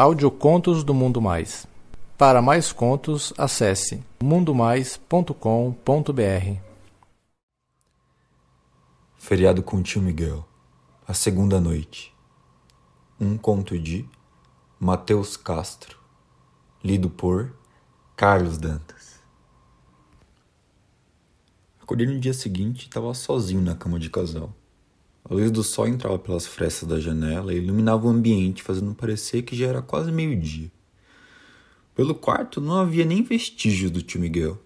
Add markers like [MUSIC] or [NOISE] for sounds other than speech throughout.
Audiocontos do Mundo Mais. Para mais contos, acesse mundomais.com.br. Feriado com o tio Miguel. A segunda noite. Um conto de Mateus Castro. Lido por Carlos Dantas. Acordei no dia seguinte e estava sozinho na cama de casal. A luz do sol entrava pelas frestas da janela e iluminava o ambiente, fazendo parecer que já era quase meio-dia. Pelo quarto não havia nem vestígios do tio Miguel.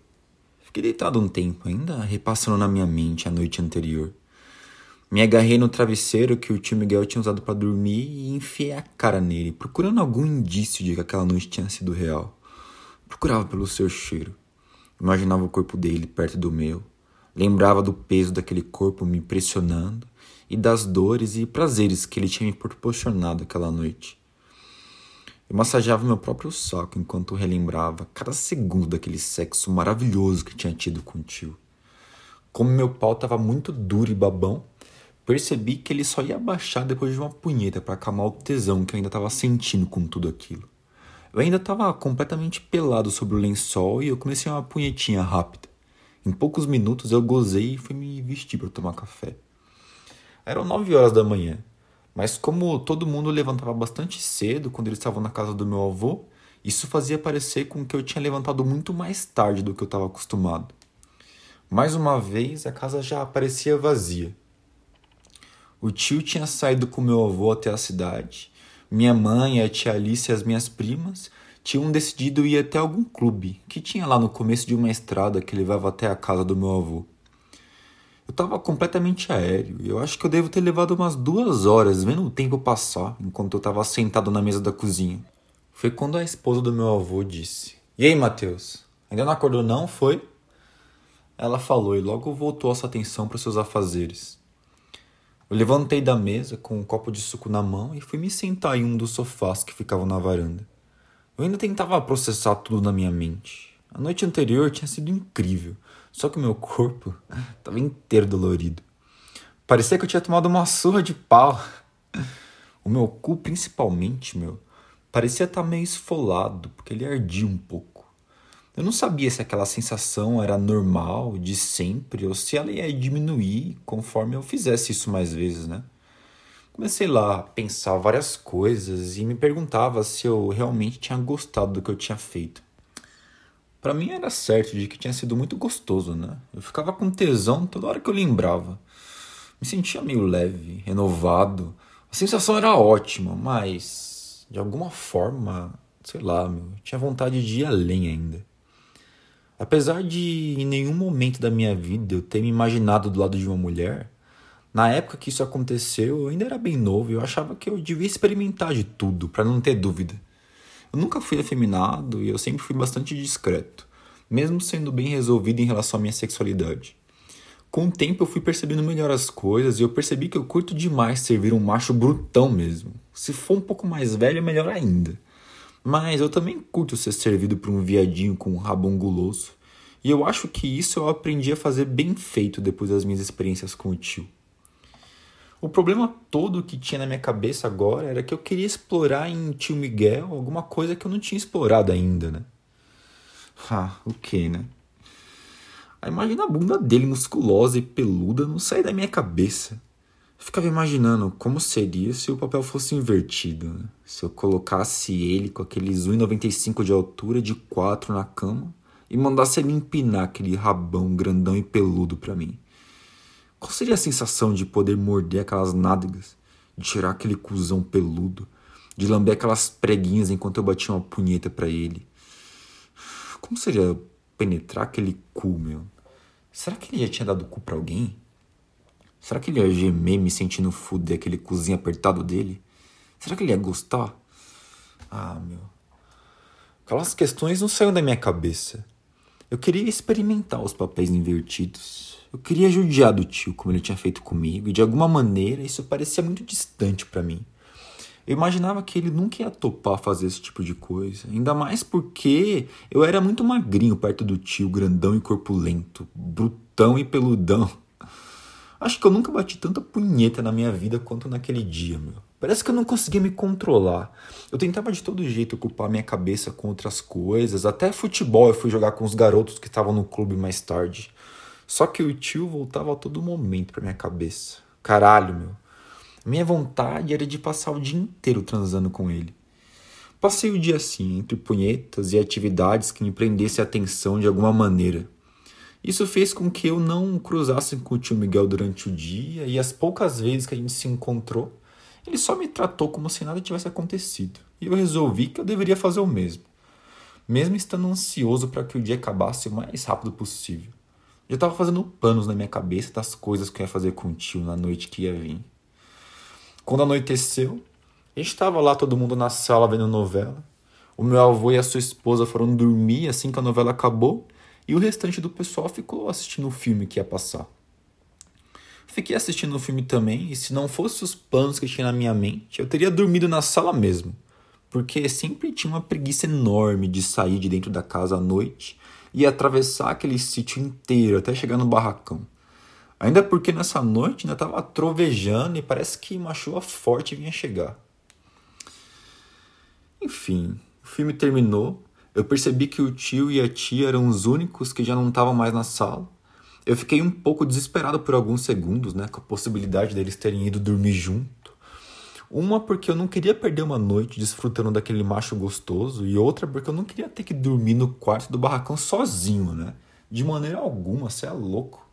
Fiquei deitado um tempo, ainda repassando na minha mente a noite anterior. Me agarrei no travesseiro que o tio Miguel tinha usado para dormir e enfiei a cara nele, procurando algum indício de que aquela noite tinha sido real. Procurava pelo seu cheiro. Imaginava o corpo dele perto do meu. Lembrava do peso daquele corpo me pressionando e das dores e prazeres que ele tinha me proporcionado aquela noite. Eu massageava meu próprio saco enquanto relembrava cada segundo daquele sexo maravilhoso que tinha tido com o tio. Como meu pau estava muito duro e babão, percebi que ele só ia baixar depois de uma punheta para acalmar o tesão que eu ainda estava sentindo com tudo aquilo. Eu ainda estava completamente pelado sobre o lençol e eu comecei uma punhetinha rápida. Em poucos minutos eu gozei e fui me vestir para tomar café. Eram nove horas da manhã, mas como todo mundo levantava bastante cedo quando eles estavam na casa do meu avô, isso fazia parecer com que eu tinha levantado muito mais tarde do que eu estava acostumado. Mais uma vez, a casa já parecia vazia. O tio tinha saído com meu avô até a cidade. Minha mãe, a tia Alice e as minhas primas tinham decidido ir até algum clube que tinha lá no começo de uma estrada que levava até a casa do meu avô. Eu estava completamente aéreo e eu acho que eu devo ter levado umas duas horas vendo o tempo passar enquanto eu estava sentado na mesa da cozinha. Foi quando a esposa do meu avô disse: E aí, Matheus? Ainda não acordou, não? Foi? Ela falou e logo voltou a sua atenção para seus afazeres. Eu levantei da mesa com um copo de suco na mão e fui me sentar em um dos sofás que ficavam na varanda. Eu ainda tentava processar tudo na minha mente. A noite anterior tinha sido incrível. Só que o meu corpo estava inteiro dolorido. Parecia que eu tinha tomado uma surra de pau. O meu cu, principalmente, meu, parecia estar tá meio esfolado, porque ele ardia um pouco. Eu não sabia se aquela sensação era normal, de sempre, ou se ela ia diminuir conforme eu fizesse isso mais vezes, né? Comecei lá a pensar várias coisas e me perguntava se eu realmente tinha gostado do que eu tinha feito. Para mim era certo de que tinha sido muito gostoso, né? Eu ficava com tesão toda hora que eu lembrava. Me sentia meio leve, renovado. A sensação era ótima, mas de alguma forma, sei lá, meu, tinha vontade de ir além ainda. Apesar de em nenhum momento da minha vida eu ter me imaginado do lado de uma mulher, na época que isso aconteceu eu ainda era bem novo e eu achava que eu devia experimentar de tudo para não ter dúvida. Eu nunca fui afeminado e eu sempre fui bastante discreto, mesmo sendo bem resolvido em relação à minha sexualidade. Com o tempo eu fui percebendo melhor as coisas e eu percebi que eu curto demais servir um macho brutão mesmo. Se for um pouco mais velho, é melhor ainda. Mas eu também curto ser servido por um viadinho com um rabo anguloso. E eu acho que isso eu aprendi a fazer bem feito depois das minhas experiências com o tio. O problema todo que tinha na minha cabeça agora era que eu queria explorar em Tio Miguel alguma coisa que eu não tinha explorado ainda, né? Ah, o que, né? A imagem da bunda dele musculosa e peluda não saía da minha cabeça. Eu ficava imaginando como seria se o papel fosse invertido. Né? Se eu colocasse ele com aqueles 1,95 de altura de 4 na cama e mandasse ele empinar aquele rabão grandão e peludo para mim. Qual seria a sensação de poder morder aquelas nádegas, de tirar aquele cuzão peludo, de lamber aquelas preguinhas enquanto eu batia uma punheta para ele? Como seria penetrar aquele cu, meu? Será que ele já tinha dado cu pra alguém? Será que ele ia gemer me sentindo fuder aquele cozinho apertado dele? Será que ele ia gostar? Ah, meu. Aquelas questões não saíram da minha cabeça. Eu queria experimentar os papéis invertidos. Eu queria judiar do tio como ele tinha feito comigo, e de alguma maneira isso parecia muito distante para mim. Eu imaginava que ele nunca ia topar fazer esse tipo de coisa, ainda mais porque eu era muito magrinho perto do tio, grandão e corpulento, brutão e peludão. Acho que eu nunca bati tanta punheta na minha vida quanto naquele dia, meu. Parece que eu não conseguia me controlar. Eu tentava de todo jeito ocupar minha cabeça com outras coisas. Até futebol eu fui jogar com os garotos que estavam no clube mais tarde. Só que o tio voltava a todo momento pra minha cabeça. Caralho, meu. Minha vontade era de passar o dia inteiro transando com ele. Passei o dia assim, entre punhetas e atividades que me prendessem a atenção de alguma maneira. Isso fez com que eu não cruzasse com o tio Miguel durante o dia e as poucas vezes que a gente se encontrou, ele só me tratou como se nada tivesse acontecido, e eu resolvi que eu deveria fazer o mesmo, mesmo estando ansioso para que o dia acabasse o mais rápido possível. Já estava fazendo planos na minha cabeça das coisas que eu ia fazer com o tio na noite que ia vir. Quando anoiteceu, estava lá todo mundo na sala vendo novela. O meu avô e a sua esposa foram dormir assim que a novela acabou e o restante do pessoal ficou assistindo o filme que ia passar. Fiquei assistindo o filme também, e se não fosse os planos que tinha na minha mente, eu teria dormido na sala mesmo, porque sempre tinha uma preguiça enorme de sair de dentro da casa à noite e atravessar aquele sítio inteiro até chegar no barracão. Ainda porque nessa noite ainda estava trovejando e parece que uma chuva forte vinha chegar. Enfim, o filme terminou. Eu percebi que o tio e a tia eram os únicos que já não estavam mais na sala eu fiquei um pouco desesperado por alguns segundos, né, com a possibilidade deles terem ido dormir junto. Uma porque eu não queria perder uma noite desfrutando daquele macho gostoso, e outra porque eu não queria ter que dormir no quarto do barracão sozinho, né? De maneira alguma, você é louco.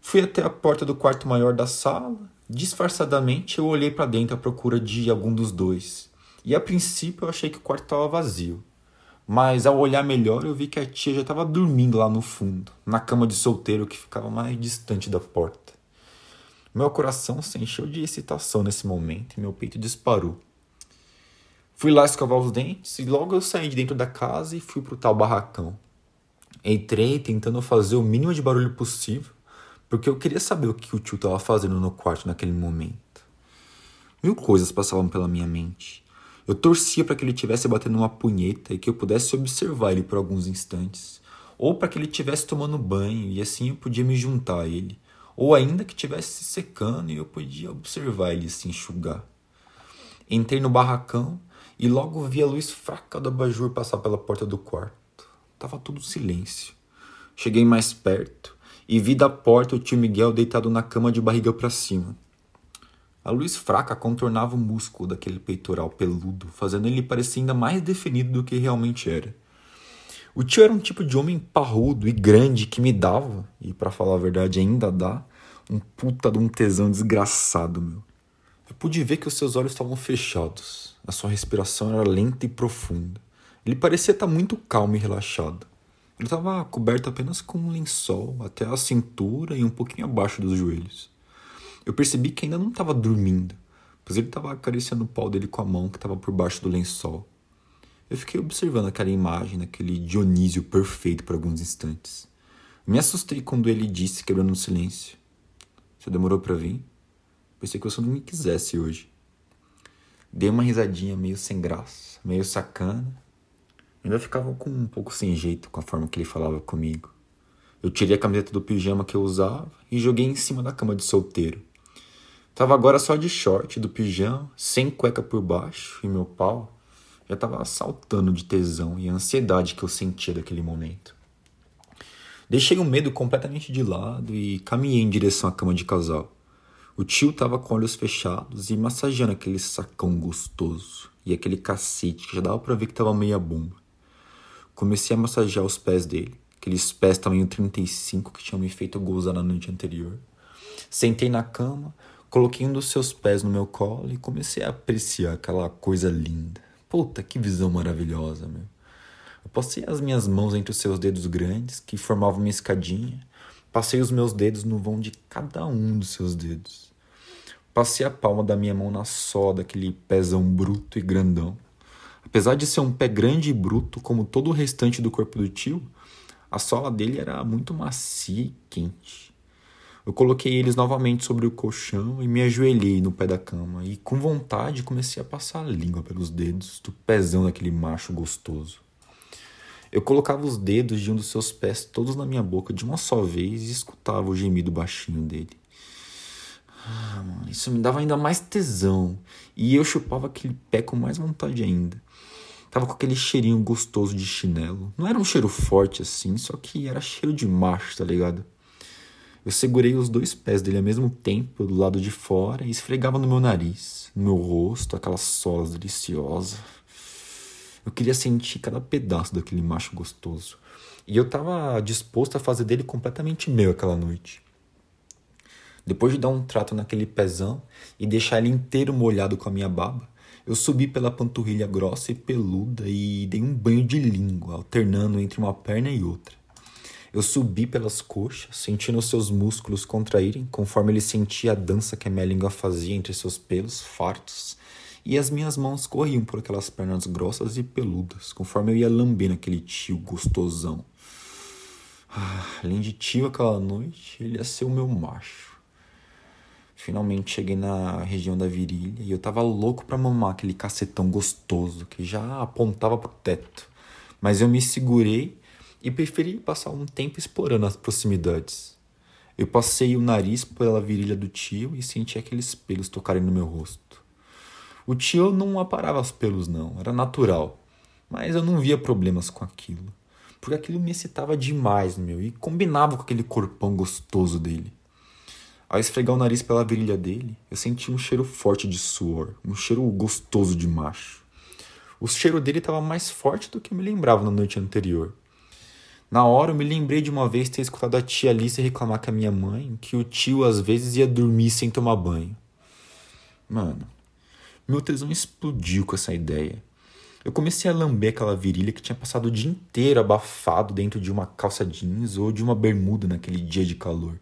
Fui até a porta do quarto maior da sala. Disfarçadamente eu olhei para dentro à procura de algum dos dois. E a princípio eu achei que o quarto estava vazio. Mas ao olhar melhor, eu vi que a tia já estava dormindo lá no fundo, na cama de solteiro que ficava mais distante da porta. Meu coração se encheu de excitação nesse momento e meu peito disparou. Fui lá escovar os dentes e logo eu saí de dentro da casa e fui pro tal barracão. Entrei tentando fazer o mínimo de barulho possível, porque eu queria saber o que o tio estava fazendo no quarto naquele momento. Mil coisas passavam pela minha mente. Eu torcia para que ele tivesse batendo uma punheta e que eu pudesse observar ele por alguns instantes, ou para que ele estivesse tomando banho e assim eu podia me juntar a ele, ou ainda que estivesse se secando e eu podia observar ele se enxugar. Entrei no barracão e logo vi a luz fraca do abajur passar pela porta do quarto. Tava tudo silêncio. Cheguei mais perto e vi da porta o tio Miguel deitado na cama de barriga para cima. A luz fraca contornava o músculo daquele peitoral peludo, fazendo ele parecer ainda mais definido do que realmente era. O tio era um tipo de homem parrudo e grande que me dava, e para falar a verdade ainda dá, um puta de um tesão desgraçado, meu. Eu pude ver que os seus olhos estavam fechados, a sua respiração era lenta e profunda. Ele parecia estar muito calmo e relaxado. Ele estava coberto apenas com um lençol até a cintura e um pouquinho abaixo dos joelhos. Eu percebi que ainda não estava dormindo, pois ele estava acariciando o pau dele com a mão que estava por baixo do lençol. Eu fiquei observando aquela imagem daquele Dionísio perfeito por alguns instantes. Me assustei quando ele disse, quebrando o silêncio: Você demorou para vir? Pensei que você não me quisesse hoje. Dei uma risadinha meio sem graça, meio sacana. Ainda ficava com um pouco sem jeito com a forma que ele falava comigo. Eu tirei a camiseta do pijama que eu usava e joguei em cima da cama de solteiro. Tava agora só de short do pijama, sem cueca por baixo, e meu pau já tava saltando de tesão e ansiedade que eu sentia daquele momento. Deixei o medo completamente de lado e caminhei em direção à cama de casal. O tio tava com olhos fechados e massageando aquele sacão gostoso e aquele cacete que já dava pra ver que tava meia bomba. Comecei a massagear os pés dele, aqueles pés tamanho 35 que tinham me feito gozar na noite anterior. Sentei na cama, Coloquei um dos seus pés no meu colo e comecei a apreciar aquela coisa linda. Puta, que visão maravilhosa, meu. Eu passei as minhas mãos entre os seus dedos grandes, que formavam uma escadinha. Passei os meus dedos no vão de cada um dos seus dedos. Passei a palma da minha mão na sola daquele pezão bruto e grandão. Apesar de ser um pé grande e bruto, como todo o restante do corpo do tio, a sola dele era muito macia e quente. Eu coloquei eles novamente sobre o colchão e me ajoelhei no pé da cama e, com vontade, comecei a passar a língua pelos dedos do pezão daquele macho gostoso. Eu colocava os dedos de um dos seus pés todos na minha boca de uma só vez e escutava o gemido baixinho dele. Ah, mano, isso me dava ainda mais tesão. E eu chupava aquele pé com mais vontade ainda. Tava com aquele cheirinho gostoso de chinelo. Não era um cheiro forte assim, só que era cheiro de macho, tá ligado? Eu segurei os dois pés dele ao mesmo tempo do lado de fora e esfregava no meu nariz, no meu rosto, aquelas solas deliciosas. Eu queria sentir cada pedaço daquele macho gostoso. E eu tava disposto a fazer dele completamente meu aquela noite. Depois de dar um trato naquele pezão e deixar ele inteiro molhado com a minha baba, eu subi pela panturrilha grossa e peluda e dei um banho de língua, alternando entre uma perna e outra. Eu subi pelas coxas, sentindo seus músculos contraírem conforme ele sentia a dança que a minha língua fazia entre seus pelos fartos, e as minhas mãos corriam por aquelas pernas grossas e peludas, conforme eu ia lambendo aquele tio gostosão. Ah, além de tio aquela noite, ele ia ser o meu macho. Finalmente cheguei na região da virilha e eu tava louco pra mamar aquele cacetão gostoso que já apontava pro teto. Mas eu me segurei e preferi passar um tempo explorando as proximidades. Eu passei o nariz pela virilha do tio e senti aqueles pelos tocarem no meu rosto. O tio não aparava os pelos, não, era natural, mas eu não via problemas com aquilo, porque aquilo me excitava demais, meu, e combinava com aquele corpão gostoso dele. Ao esfregar o nariz pela virilha dele, eu senti um cheiro forte de suor, um cheiro gostoso de macho. O cheiro dele estava mais forte do que eu me lembrava na noite anterior. Na hora eu me lembrei de uma vez ter escutado a tia Alice reclamar com a minha mãe que o tio às vezes ia dormir sem tomar banho. Mano, meu tesão explodiu com essa ideia. Eu comecei a lamber aquela virilha que tinha passado o dia inteiro abafado dentro de uma calça jeans ou de uma bermuda naquele dia de calor.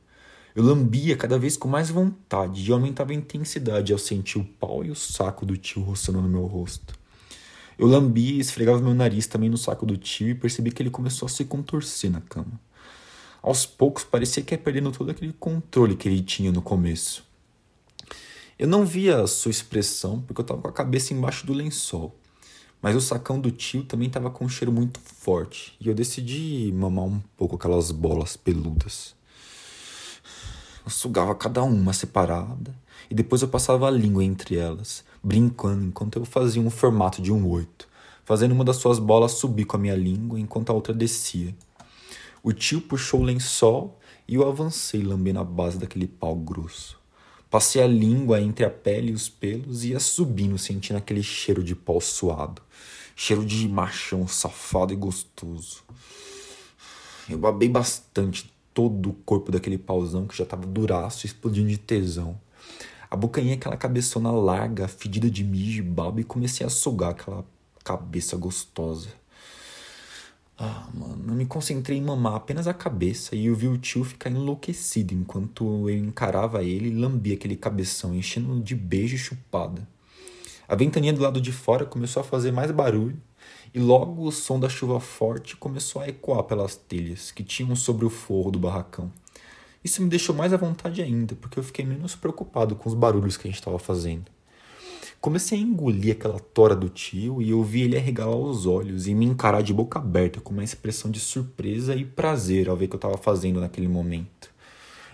Eu lambia cada vez com mais vontade e aumentava a intensidade ao sentir o pau e o saco do tio roçando no meu rosto. Eu lambia e esfregava meu nariz também no saco do tio e percebi que ele começou a se contorcer na cama. Aos poucos parecia que ia perdendo todo aquele controle que ele tinha no começo. Eu não via a sua expressão porque eu estava com a cabeça embaixo do lençol. Mas o sacão do tio também estava com um cheiro muito forte e eu decidi mamar um pouco aquelas bolas peludas. Eu sugava cada uma separada e depois eu passava a língua entre elas, brincando enquanto eu fazia um formato de um oito, fazendo uma das suas bolas subir com a minha língua enquanto a outra descia. O tio puxou o lençol e eu avancei lambendo a base daquele pau grosso. Passei a língua entre a pele e os pelos e ia subindo, sentindo aquele cheiro de pau suado. Cheiro de machão safado e gostoso. Eu babei bastante todo o corpo daquele pauzão que já tava duraço, explodindo de tesão. Abocanhei aquela cabeçona larga, fedida de mijo e baba e comecei a sugar aquela cabeça gostosa. Ah, mano, eu me concentrei em mamar apenas a cabeça e eu vi o tio ficar enlouquecido enquanto eu encarava ele e lambia aquele cabeção, enchendo de beijo e chupada. A ventania do lado de fora começou a fazer mais barulho e logo o som da chuva forte começou a ecoar pelas telhas que tinham sobre o forro do barracão. Isso me deixou mais à vontade ainda, porque eu fiquei menos preocupado com os barulhos que a gente estava fazendo. Comecei a engolir aquela tora do tio e eu vi ele arregalar os olhos e me encarar de boca aberta com uma expressão de surpresa e prazer ao ver o que eu estava fazendo naquele momento.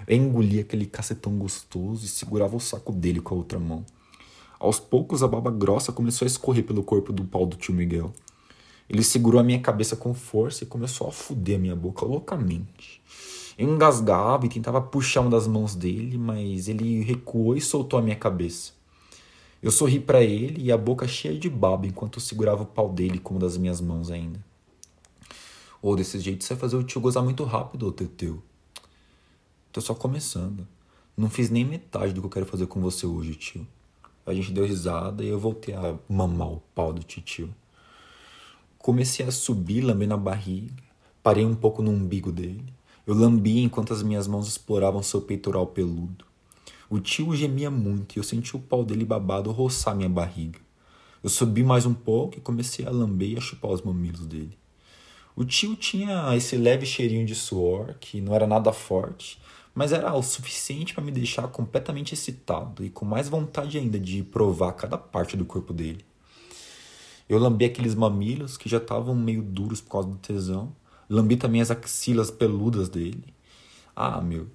Eu engoli aquele cacetão gostoso e segurava o saco dele com a outra mão. Aos poucos a baba grossa começou a escorrer pelo corpo do pau do tio Miguel. Ele segurou a minha cabeça com força e começou a fuder a minha boca loucamente. Eu engasgava e tentava puxar uma das mãos dele, mas ele recuou e soltou a minha cabeça. Eu sorri para ele e a boca cheia de baba enquanto eu segurava o pau dele com uma das minhas mãos ainda. Ou oh, desse jeito você vai fazer o tio gozar muito rápido, ô Teteu. Tô só começando. Não fiz nem metade do que eu quero fazer com você hoje, tio. A gente deu risada e eu voltei a mamar o pau do tio. Comecei a subir, lambendo a barriga. Parei um pouco no umbigo dele. Eu lambia enquanto as minhas mãos exploravam seu peitoral peludo. O tio gemia muito e eu senti o pau dele babado roçar minha barriga. Eu subi mais um pouco e comecei a lamber e a chupar os mamilos dele. O tio tinha esse leve cheirinho de suor, que não era nada forte, mas era o suficiente para me deixar completamente excitado e com mais vontade ainda de provar cada parte do corpo dele. Eu lambi aqueles mamilos que já estavam meio duros por causa do tesão. Lambi também as axilas peludas dele. Ah, meu.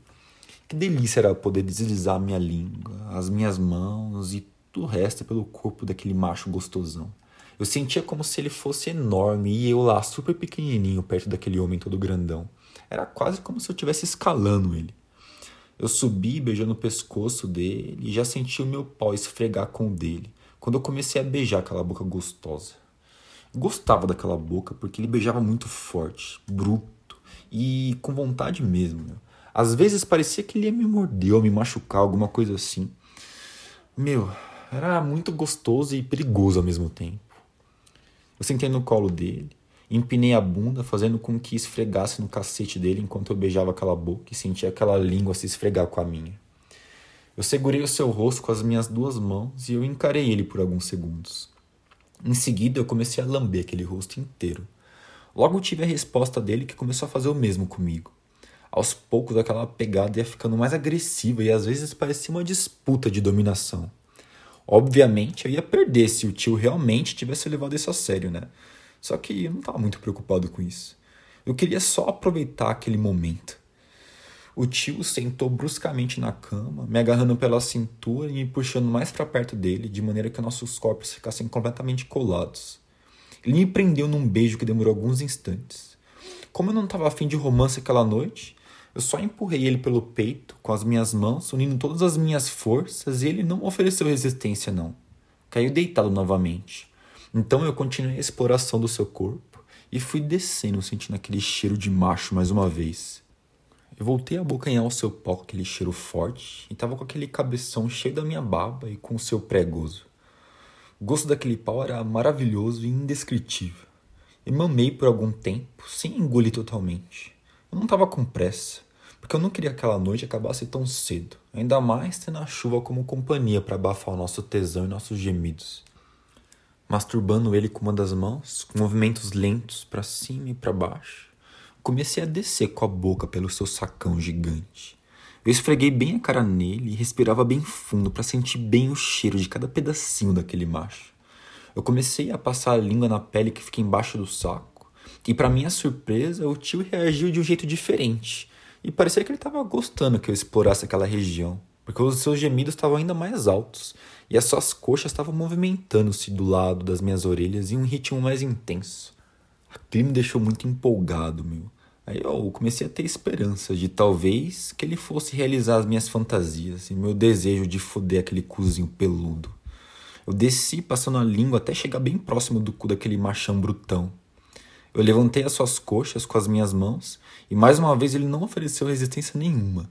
Que delícia era poder deslizar minha língua, as minhas mãos e tudo o resto pelo corpo daquele macho gostosão. Eu sentia como se ele fosse enorme e eu lá super pequenininho perto daquele homem todo grandão. Era quase como se eu estivesse escalando ele. Eu subi beijando o pescoço dele e já senti o meu pau esfregar com o dele, quando eu comecei a beijar aquela boca gostosa. Gostava daquela boca porque ele beijava muito forte, bruto e com vontade mesmo. Meu. Às vezes parecia que ele ia me morder ou me machucar, alguma coisa assim. Meu, era muito gostoso e perigoso ao mesmo tempo. Eu sentei no colo dele, empinei a bunda, fazendo com que esfregasse no cacete dele enquanto eu beijava aquela boca e sentia aquela língua se esfregar com a minha. Eu segurei o seu rosto com as minhas duas mãos e eu encarei ele por alguns segundos. Em seguida, eu comecei a lamber aquele rosto inteiro. Logo tive a resposta dele que começou a fazer o mesmo comigo. Aos poucos, aquela pegada ia ficando mais agressiva e às vezes parecia uma disputa de dominação. Obviamente, eu ia perder se o tio realmente tivesse levado isso a sério, né? Só que eu não estava muito preocupado com isso. Eu queria só aproveitar aquele momento. O tio sentou bruscamente na cama, me agarrando pela cintura e me puxando mais para perto dele, de maneira que nossos corpos ficassem completamente colados. Ele me prendeu num beijo que demorou alguns instantes. Como eu não estava afim de romance aquela noite, eu só empurrei ele pelo peito com as minhas mãos, unindo todas as minhas forças, e ele não ofereceu resistência, não. Caiu deitado novamente. Então eu continuei a exploração do seu corpo e fui descendo, sentindo aquele cheiro de macho mais uma vez. Eu voltei a abocanhar o seu pau com aquele cheiro forte e estava com aquele cabeção cheio da minha baba e com o seu pré-gozo. O gosto daquele pau era maravilhoso e indescritível. E mamei por algum tempo, sem engolir totalmente. Eu não estava com pressa, porque eu não queria que aquela noite acabasse tão cedo, ainda mais tendo a chuva como companhia para abafar o nosso tesão e nossos gemidos. Masturbando ele com uma das mãos, com movimentos lentos para cima e para baixo, comecei a descer com a boca pelo seu sacão gigante. Eu esfreguei bem a cara nele e respirava bem fundo para sentir bem o cheiro de cada pedacinho daquele macho. Eu comecei a passar a língua na pele que fica embaixo do saco e para minha surpresa, o tio reagiu de um jeito diferente. E parecia que ele estava gostando que eu explorasse aquela região, porque os seus gemidos estavam ainda mais altos e as suas coxas estavam movimentando-se do lado das minhas orelhas em um ritmo mais intenso. Aquilo me deixou muito empolgado, meu. Aí eu comecei a ter esperança de talvez que ele fosse realizar as minhas fantasias e meu desejo de foder aquele cozinho peludo. Eu desci passando a língua até chegar bem próximo do cu daquele machão brutão. Eu levantei as suas coxas com as minhas mãos e mais uma vez ele não ofereceu resistência nenhuma.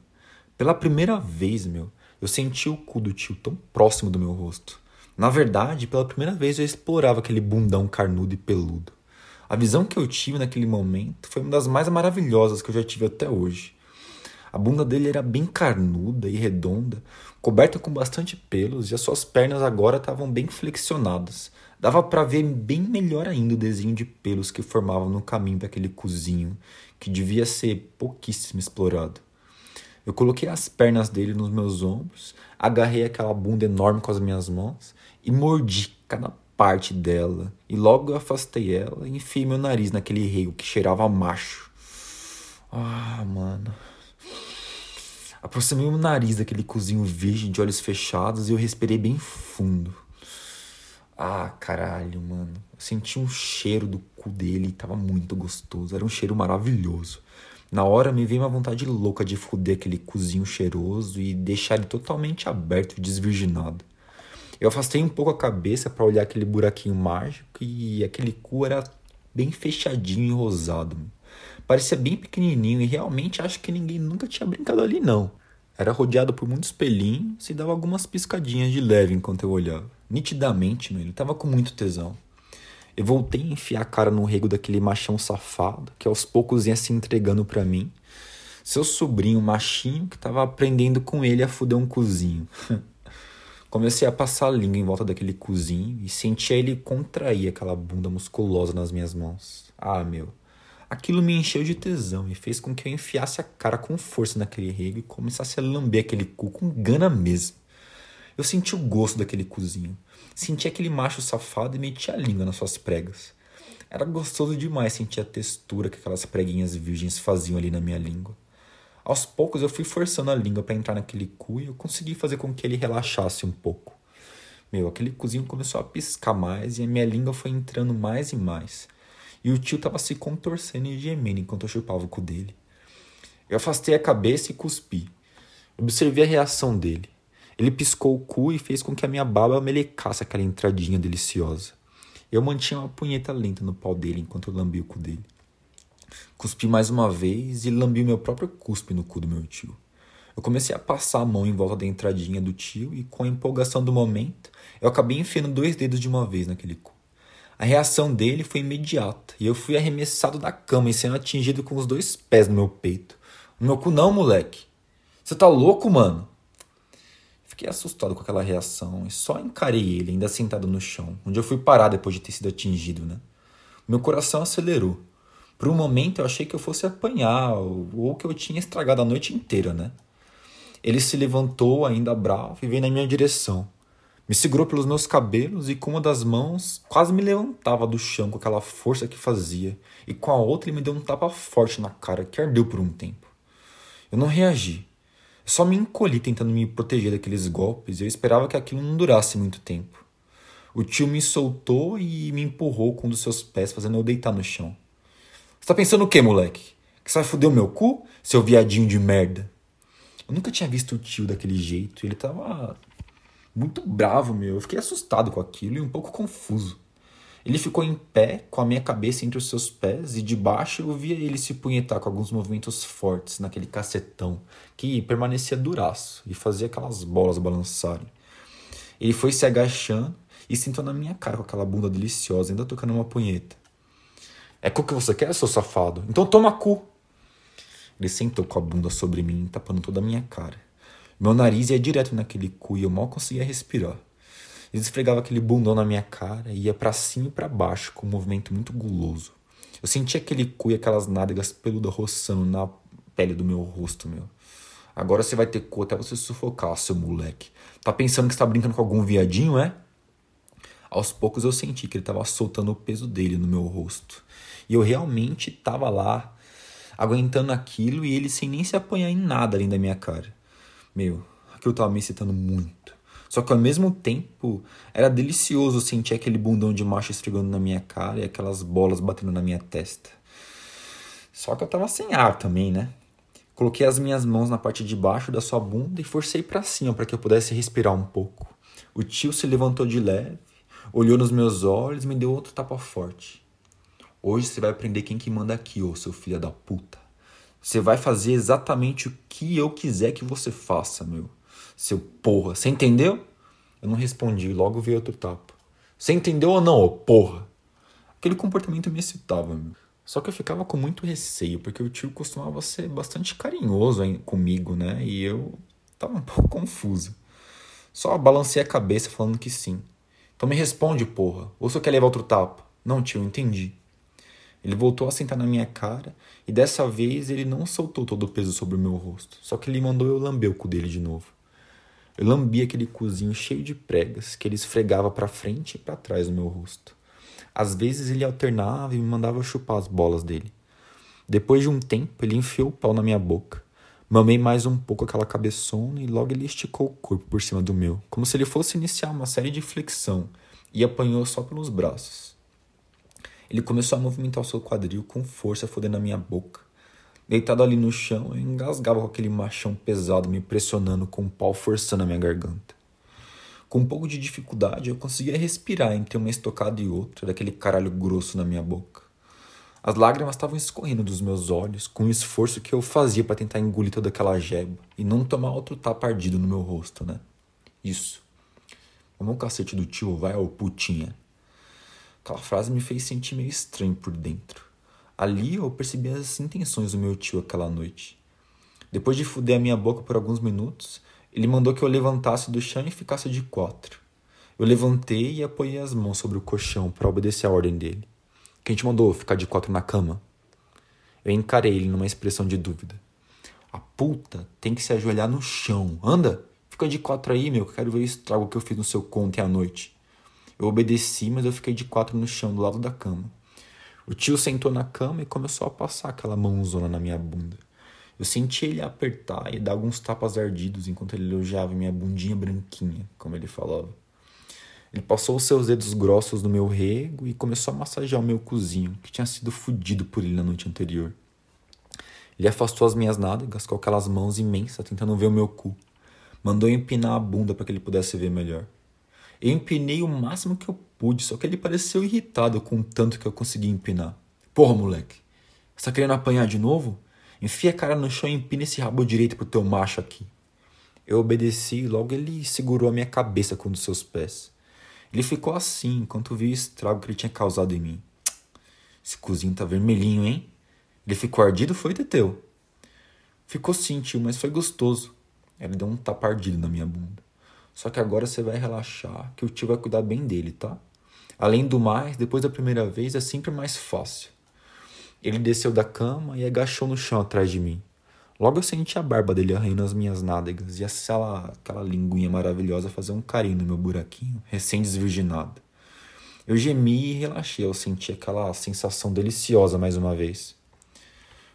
Pela primeira vez, meu, eu senti o cu do tio tão próximo do meu rosto. Na verdade, pela primeira vez eu explorava aquele bundão carnudo e peludo. A visão que eu tive naquele momento foi uma das mais maravilhosas que eu já tive até hoje. A bunda dele era bem carnuda e redonda, coberta com bastante pelos, e as suas pernas agora estavam bem flexionadas, Dava para ver bem melhor ainda o desenho de pelos que formavam no caminho daquele cozinho, que devia ser pouquíssimo explorado. Eu coloquei as pernas dele nos meus ombros, agarrei aquela bunda enorme com as minhas mãos e mordi cada parte dela. E logo afastei ela e enfiei meu nariz naquele rio que cheirava macho. Ah, mano. Aproximei o nariz daquele cozinho virgem de olhos fechados e eu respirei bem fundo. Ah, caralho, mano. Eu senti um cheiro do cu dele e tava muito gostoso. Era um cheiro maravilhoso. Na hora me veio uma vontade louca de foder aquele cozinho cheiroso e deixar ele totalmente aberto e desvirginado. Eu afastei um pouco a cabeça para olhar aquele buraquinho mágico e aquele cu era bem fechadinho e rosado. Parecia bem pequenininho e realmente acho que ninguém nunca tinha brincado ali não. Era rodeado por muitos pelinhos e dava algumas piscadinhas de leve enquanto eu olhava. Nitidamente, meu, ele tava com muito tesão. Eu voltei a enfiar a cara no rego daquele machão safado que aos poucos ia se entregando para mim. Seu sobrinho machinho que tava aprendendo com ele a fuder um cozinho. [LAUGHS] Comecei a passar a língua em volta daquele cozinho e sentia ele contrair aquela bunda musculosa nas minhas mãos. Ah, meu. Aquilo me encheu de tesão e fez com que eu enfiasse a cara com força naquele rego e começasse a lamber aquele cu com gana mesmo. Eu senti o gosto daquele cozinho. Senti aquele macho safado e meti a língua nas suas pregas. Era gostoso demais sentir a textura que aquelas preguinhas virgens faziam ali na minha língua. Aos poucos eu fui forçando a língua para entrar naquele cu e eu consegui fazer com que ele relaxasse um pouco. Meu, aquele cozinho começou a piscar mais e a minha língua foi entrando mais e mais. E o tio tava se contorcendo e gemendo enquanto eu chupava o cu dele. Eu afastei a cabeça e cuspi. Observei a reação dele. Ele piscou o cu e fez com que a minha baba melecasse aquela entradinha deliciosa. Eu mantinha uma punheta lenta no pau dele enquanto eu lambia o cu dele. Cuspi mais uma vez e lambi o meu próprio cuspe no cu do meu tio. Eu comecei a passar a mão em volta da entradinha do tio e, com a empolgação do momento, eu acabei enfiando dois dedos de uma vez naquele cu. A reação dele foi imediata e eu fui arremessado da cama e sendo atingido com os dois pés no meu peito. No meu cu não, moleque. Você tá louco, mano? Fiquei assustado com aquela reação e só encarei ele, ainda sentado no chão, onde eu fui parar depois de ter sido atingido, né? Meu coração acelerou. Por um momento eu achei que eu fosse apanhar ou que eu tinha estragado a noite inteira, né? Ele se levantou, ainda bravo, e veio na minha direção. Me segurou pelos meus cabelos e com uma das mãos quase me levantava do chão com aquela força que fazia, e com a outra ele me deu um tapa forte na cara que ardeu por um tempo. Eu não reagi. Só me encolhi tentando me proteger daqueles golpes e eu esperava que aquilo não durasse muito tempo. O tio me soltou e me empurrou com um dos seus pés, fazendo eu deitar no chão. Você tá pensando o quê, moleque? Que você vai foder o meu cu, seu viadinho de merda? Eu nunca tinha visto o tio daquele jeito. Ele tava muito bravo, meu. Eu fiquei assustado com aquilo e um pouco confuso. Ele ficou em pé, com a minha cabeça entre os seus pés, e de baixo eu via ele se punhetar com alguns movimentos fortes naquele cacetão, que permanecia duraço e fazia aquelas bolas balançarem. Ele foi se agachando e sentou na minha cara com aquela bunda deliciosa, ainda tocando uma punheta. É cu que você quer, seu safado? Então toma cu! Ele sentou com a bunda sobre mim, tapando toda a minha cara. Meu nariz ia direto naquele cu e eu mal conseguia respirar. Ele esfregava aquele bundão na minha cara e ia para cima e para baixo com um movimento muito guloso. Eu sentia aquele cu e aquelas nádegas peludas roçando na pele do meu rosto, meu. Agora você vai ter cu até você sufocar, seu moleque. Tá pensando que está brincando com algum viadinho, é? Aos poucos eu senti que ele estava soltando o peso dele no meu rosto. E eu realmente estava lá, aguentando aquilo e ele sem nem se apanhar em nada além da minha cara. Meu, aquilo tava me excitando muito. Só que ao mesmo tempo era delicioso sentir aquele bundão de macho esfregando na minha cara e aquelas bolas batendo na minha testa. Só que eu tava sem ar também, né? Coloquei as minhas mãos na parte de baixo da sua bunda e forcei para cima para que eu pudesse respirar um pouco. O tio se levantou de leve, olhou nos meus olhos e me deu outro tapa forte. Hoje você vai aprender quem que manda aqui, ô seu filho da puta. Você vai fazer exatamente o que eu quiser que você faça, meu. Seu porra. Você entendeu? Eu não respondi, logo veio outro tapa. Você entendeu ou não, ô porra? Aquele comportamento me excitava, meu. Só que eu ficava com muito receio, porque o tio costumava ser bastante carinhoso comigo, né? E eu tava um pouco confuso. Só balancei a cabeça falando que sim. Então me responde, porra. Ou você quer levar outro tapa? Não, tio, entendi. Ele voltou a sentar na minha cara e dessa vez ele não soltou todo o peso sobre o meu rosto, só que ele mandou eu lamber o cu dele de novo. Eu lambi aquele cozinho cheio de pregas que ele esfregava para frente e para trás no meu rosto. Às vezes ele alternava e me mandava chupar as bolas dele. Depois de um tempo, ele enfiou o pau na minha boca. Mamei mais um pouco aquela cabeçona e logo ele esticou o corpo por cima do meu, como se ele fosse iniciar uma série de flexão, e apanhou só pelos braços. Ele começou a movimentar o seu quadril com força, fodendo a minha boca. Deitado ali no chão, eu engasgava com aquele machão pesado me pressionando com o um pau forçando a minha garganta. Com um pouco de dificuldade, eu conseguia respirar entre uma estocada e outra daquele caralho grosso na minha boca. As lágrimas estavam escorrendo dos meus olhos com o esforço que eu fazia para tentar engolir toda aquela jeba e não tomar outro tapa ardido no meu rosto, né? Isso. O meu cacete do tio vai ao putinha. Aquela frase me fez sentir meio estranho por dentro. Ali eu percebi as intenções do meu tio aquela noite. Depois de fuder a minha boca por alguns minutos, ele mandou que eu levantasse do chão e ficasse de quatro. Eu levantei e apoiei as mãos sobre o colchão para obedecer a ordem dele. Quem te mandou ficar de quatro na cama? Eu encarei ele numa expressão de dúvida. A puta tem que se ajoelhar no chão. Anda! Fica de quatro aí, meu, que eu quero ver o estrago que eu fiz no seu conto à noite. Eu obedeci, mas eu fiquei de quatro no chão, do lado da cama. O tio sentou na cama e começou a passar aquela mãozona na minha bunda. Eu senti ele apertar e dar alguns tapas ardidos enquanto ele elogiava minha bundinha branquinha, como ele falava. Ele passou os seus dedos grossos no meu rego e começou a massagear o meu cozinho, que tinha sido fudido por ele na noite anterior. Ele afastou as minhas nádegas com aquelas mãos imensas tentando ver o meu cu. Mandou empinar a bunda para que ele pudesse ver melhor. Eu empinei o máximo que eu pude, só que ele pareceu irritado com o tanto que eu consegui empinar. Porra, moleque, você tá querendo apanhar de novo? Enfia a cara no chão e empina esse rabo direito pro teu macho aqui. Eu obedeci e logo ele segurou a minha cabeça com um dos seus pés. Ele ficou assim enquanto via o estrago que ele tinha causado em mim. Esse cozinho tá vermelhinho, hein? Ele ficou ardido, foi, Teteu? Ficou sim, tio, mas foi gostoso. Ele deu um tapa ardido na minha bunda. Só que agora você vai relaxar, que o tio vai cuidar bem dele, tá? Além do mais, depois da primeira vez é sempre mais fácil. Ele desceu da cama e agachou no chão atrás de mim. Logo eu senti a barba dele arranhando as minhas nádegas e aquela, aquela linguinha maravilhosa fazer um carinho no meu buraquinho, recém-desvirginado. Eu gemi e relaxei ao sentir aquela sensação deliciosa mais uma vez.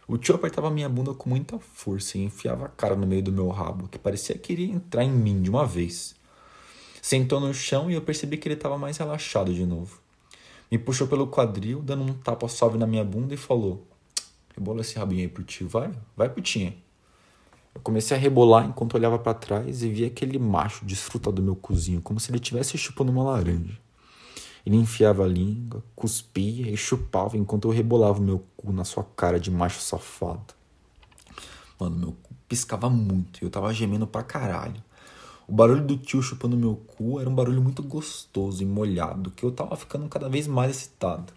O tio apertava minha bunda com muita força e enfiava a cara no meio do meu rabo, que parecia querer entrar em mim de uma vez. Sentou no chão e eu percebi que ele estava mais relaxado de novo. Me puxou pelo quadril, dando um tapa suave na minha bunda e falou: Rebola esse rabinho aí pro tio, vai, vai putinha. Eu comecei a rebolar enquanto olhava para trás e via aquele macho desfrutar do meu cozinho, como se ele estivesse chupando uma laranja. Ele enfiava a língua, cuspia e chupava enquanto eu rebolava o meu cu na sua cara de macho safado. Mano, meu cu piscava muito e eu tava gemendo pra caralho. O barulho do tio chupando meu cu era um barulho muito gostoso e molhado, que eu tava ficando cada vez mais excitado.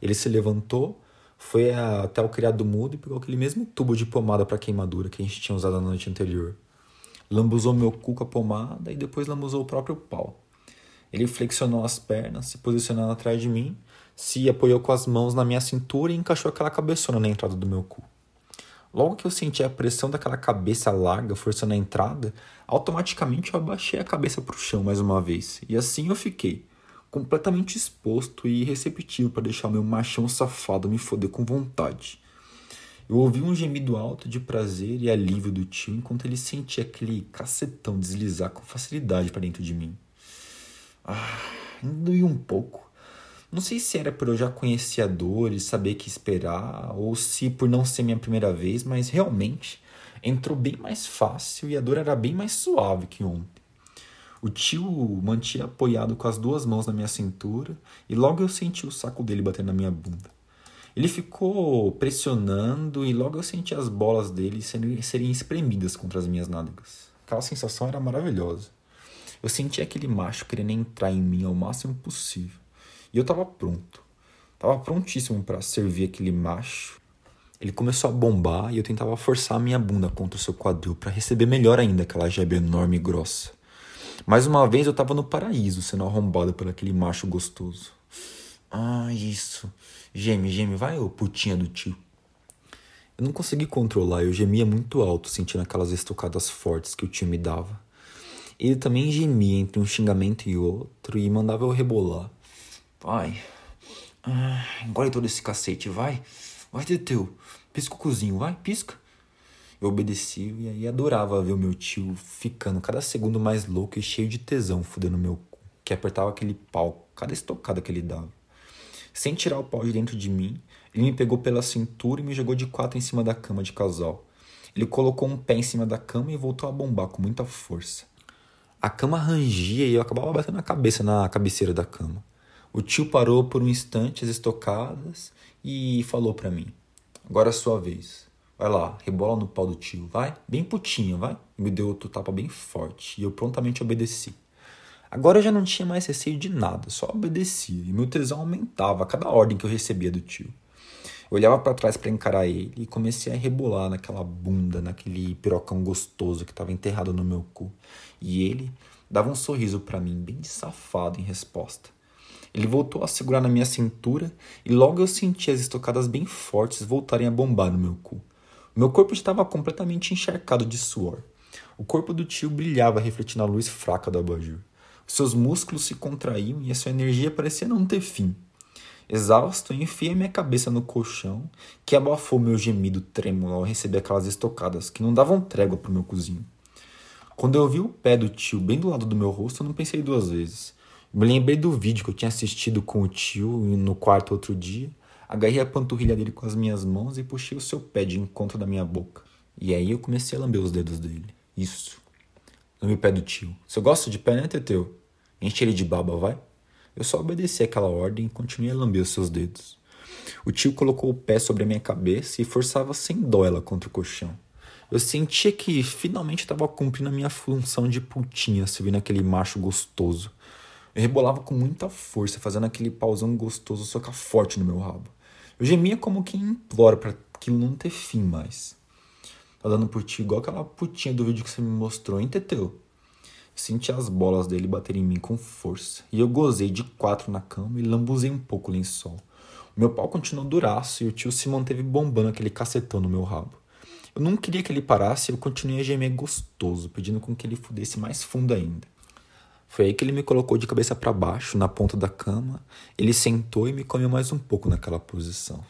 Ele se levantou, foi até o criado mudo e pegou aquele mesmo tubo de pomada para queimadura que a gente tinha usado na noite anterior. Lambuzou meu cu com a pomada e depois lambuzou o próprio pau. Ele flexionou as pernas, se posicionando atrás de mim, se apoiou com as mãos na minha cintura e encaixou aquela cabeçona na entrada do meu cu. Logo que eu senti a pressão daquela cabeça larga forçando a entrada, automaticamente eu abaixei a cabeça para o chão mais uma vez. E assim eu fiquei, completamente exposto e receptivo para deixar meu machão safado me foder com vontade. Eu ouvi um gemido alto de prazer e alívio do tio enquanto ele sentia aquele cacetão deslizar com facilidade para dentro de mim. Ah, doía um pouco não sei se era por eu já conhecer a dor e saber que esperar, ou se por não ser minha primeira vez, mas realmente entrou bem mais fácil e a dor era bem mais suave que ontem. O tio mantinha apoiado com as duas mãos na minha cintura e logo eu senti o saco dele batendo na minha bunda. Ele ficou pressionando e logo eu senti as bolas dele serem, serem espremidas contra as minhas nádegas. Aquela sensação era maravilhosa. Eu senti aquele macho querendo entrar em mim ao máximo possível. E eu tava pronto. Tava prontíssimo para servir aquele macho. Ele começou a bombar e eu tentava forçar a minha bunda contra o seu quadril para receber melhor ainda aquela jebe enorme e grossa. Mais uma vez eu tava no paraíso sendo arrombado por aquele macho gostoso. Ah, isso. Geme, geme, vai, ô putinha do tio. Eu não consegui controlar, eu gemia muito alto, sentindo aquelas estocadas fortes que o tio me dava. Ele também gemia entre um xingamento e outro e mandava eu rebolar. Vai. Ah, engole todo esse cacete, vai. Vai, Teteu. Pisca o cozinho, vai, pisca. Eu obedeci e aí adorava ver o meu tio ficando cada segundo mais louco e cheio de tesão fudendo meu cu, que apertava aquele pau, cada estocada que ele dava. Sem tirar o pau de dentro de mim, ele me pegou pela cintura e me jogou de quatro em cima da cama de casal. Ele colocou um pé em cima da cama e voltou a bombar com muita força. A cama rangia e eu acabava batendo a cabeça na cabeceira da cama. O tio parou por um instante as estocadas e falou para mim: Agora é a sua vez. Vai lá, rebola no pau do tio, vai, bem putinha, vai. Me deu outro tapa bem forte e eu prontamente obedeci. Agora eu já não tinha mais receio de nada, só obedecia e meu tesão aumentava a cada ordem que eu recebia do tio. Eu olhava para trás para encarar ele e comecei a rebolar naquela bunda, naquele pirocão gostoso que estava enterrado no meu cu. E ele dava um sorriso para mim, bem de safado em resposta. Ele voltou a segurar na minha cintura e logo eu senti as estocadas bem fortes voltarem a bombar no meu cu. Meu corpo estava completamente encharcado de suor. O corpo do tio brilhava refletindo a luz fraca do abajur. Seus músculos se contraíam e a sua energia parecia não ter fim. Exausto, enfiei minha cabeça no colchão, que abafou meu gemido trêmulo ao receber aquelas estocadas que não davam trégua pro meu cozinho. Quando eu vi o pé do tio bem do lado do meu rosto, eu não pensei duas vezes. Me lembrei do vídeo que eu tinha assistido com o tio no quarto outro dia. Agarrei a panturrilha dele com as minhas mãos e puxei o seu pé de encontro da minha boca. E aí eu comecei a lamber os dedos dele. Isso. Lambe o pé do tio. Você gosta de pé, né, Teteu? Enche ele de baba, vai? Eu só obedeci aquela ordem e continuei a lamber os seus dedos. O tio colocou o pé sobre a minha cabeça e forçava sem dó ela contra o colchão. Eu sentia que finalmente estava cumprindo a minha função de putinha, servindo aquele macho gostoso. Eu rebolava com muita força, fazendo aquele pauzão gostoso socar forte no meu rabo. Eu gemia como quem implora para aquilo não ter fim mais. Tá dando por ti igual aquela putinha do vídeo que você me mostrou, hein, Teteu? Senti as bolas dele baterem em mim com força, e eu gozei de quatro na cama e lambuzei um pouco o lençol. O meu pau continuou duraço e o tio se manteve bombando aquele cacetão no meu rabo. Eu não queria que ele parasse e eu continuei a gemer gostoso, pedindo com que ele fudesse mais fundo ainda. Foi aí que ele me colocou de cabeça para baixo, na ponta da cama. Ele sentou e me comeu mais um pouco naquela posição.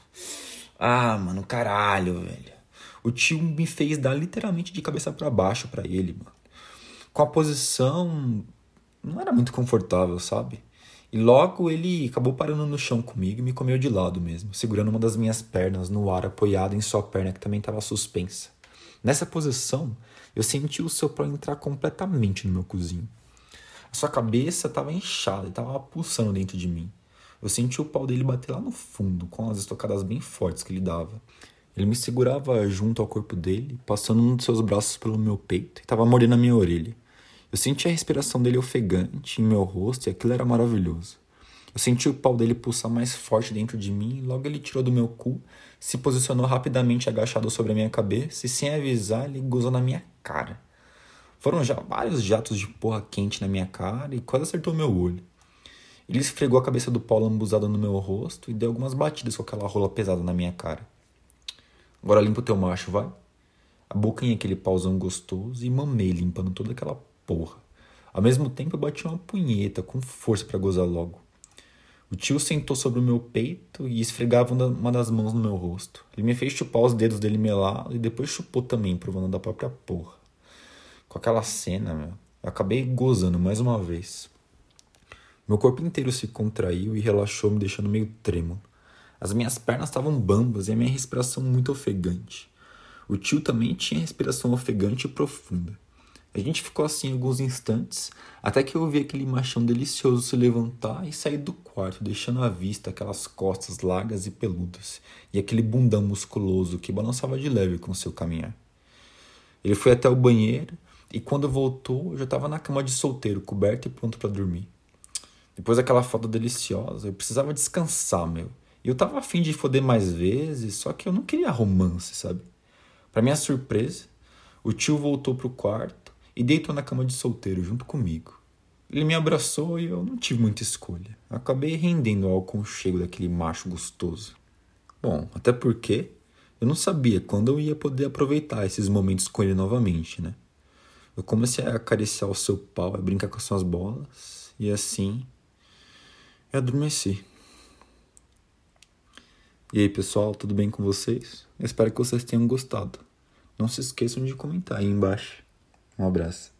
Ah, mano, caralho, velho. O tio me fez dar literalmente de cabeça para baixo para ele, mano com a posição não era muito confortável, sabe? E logo ele acabou parando no chão comigo e me comeu de lado mesmo, segurando uma das minhas pernas no ar apoiado em sua perna que também estava suspensa. Nessa posição, eu senti o seu pau entrar completamente no meu cozinho. A sua cabeça estava inchada estava pulsando dentro de mim. Eu senti o pau dele bater lá no fundo, com as estocadas bem fortes que ele dava. Ele me segurava junto ao corpo dele, passando um de seus braços pelo meu peito e estava mordendo a minha orelha. Eu senti a respiração dele ofegante em meu rosto e aquilo era maravilhoso. Eu senti o pau dele pulsar mais forte dentro de mim e logo ele tirou do meu cu, se posicionou rapidamente agachado sobre a minha cabeça e sem avisar ele gozou na minha cara. Foram já vários jatos de porra quente na minha cara e quase acertou meu olho. Ele esfregou a cabeça do pau lambuzado no meu rosto e deu algumas batidas com aquela rola pesada na minha cara. Agora limpa o teu macho, vai. A boca em aquele pauzão gostoso e mamei limpando toda aquela porra. Ao mesmo tempo eu bati uma punheta com força para gozar logo. O tio sentou sobre o meu peito e esfregava uma das mãos no meu rosto. Ele me fez chupar os dedos dele melado e depois chupou também, provando da própria porra. Com aquela cena, meu, eu acabei gozando mais uma vez. Meu corpo inteiro se contraiu e relaxou, me deixando meio trêmulo. As minhas pernas estavam bambas e a minha respiração muito ofegante. O tio também tinha respiração ofegante e profunda. A gente ficou assim alguns instantes, até que eu vi aquele machão delicioso se levantar e sair do quarto, deixando à vista aquelas costas largas e peludas e aquele bundão musculoso que balançava de leve com seu caminhar. Ele foi até o banheiro e quando voltou, eu já estava na cama de solteiro, coberto e pronto para dormir. Depois daquela foto deliciosa, eu precisava descansar, meu. E eu tava afim de foder mais vezes, só que eu não queria romance, sabe? Para minha surpresa, o tio voltou pro quarto e deitou na cama de solteiro junto comigo. Ele me abraçou e eu não tive muita escolha. Acabei rendendo ao aconchego daquele macho gostoso. Bom, até porque eu não sabia quando eu ia poder aproveitar esses momentos com ele novamente, né? Eu comecei a acariciar o seu pau, a brincar com as suas bolas, e assim eu adormeci. E aí, pessoal, tudo bem com vocês? Eu espero que vocês tenham gostado. Não se esqueçam de comentar aí embaixo. Um abraço.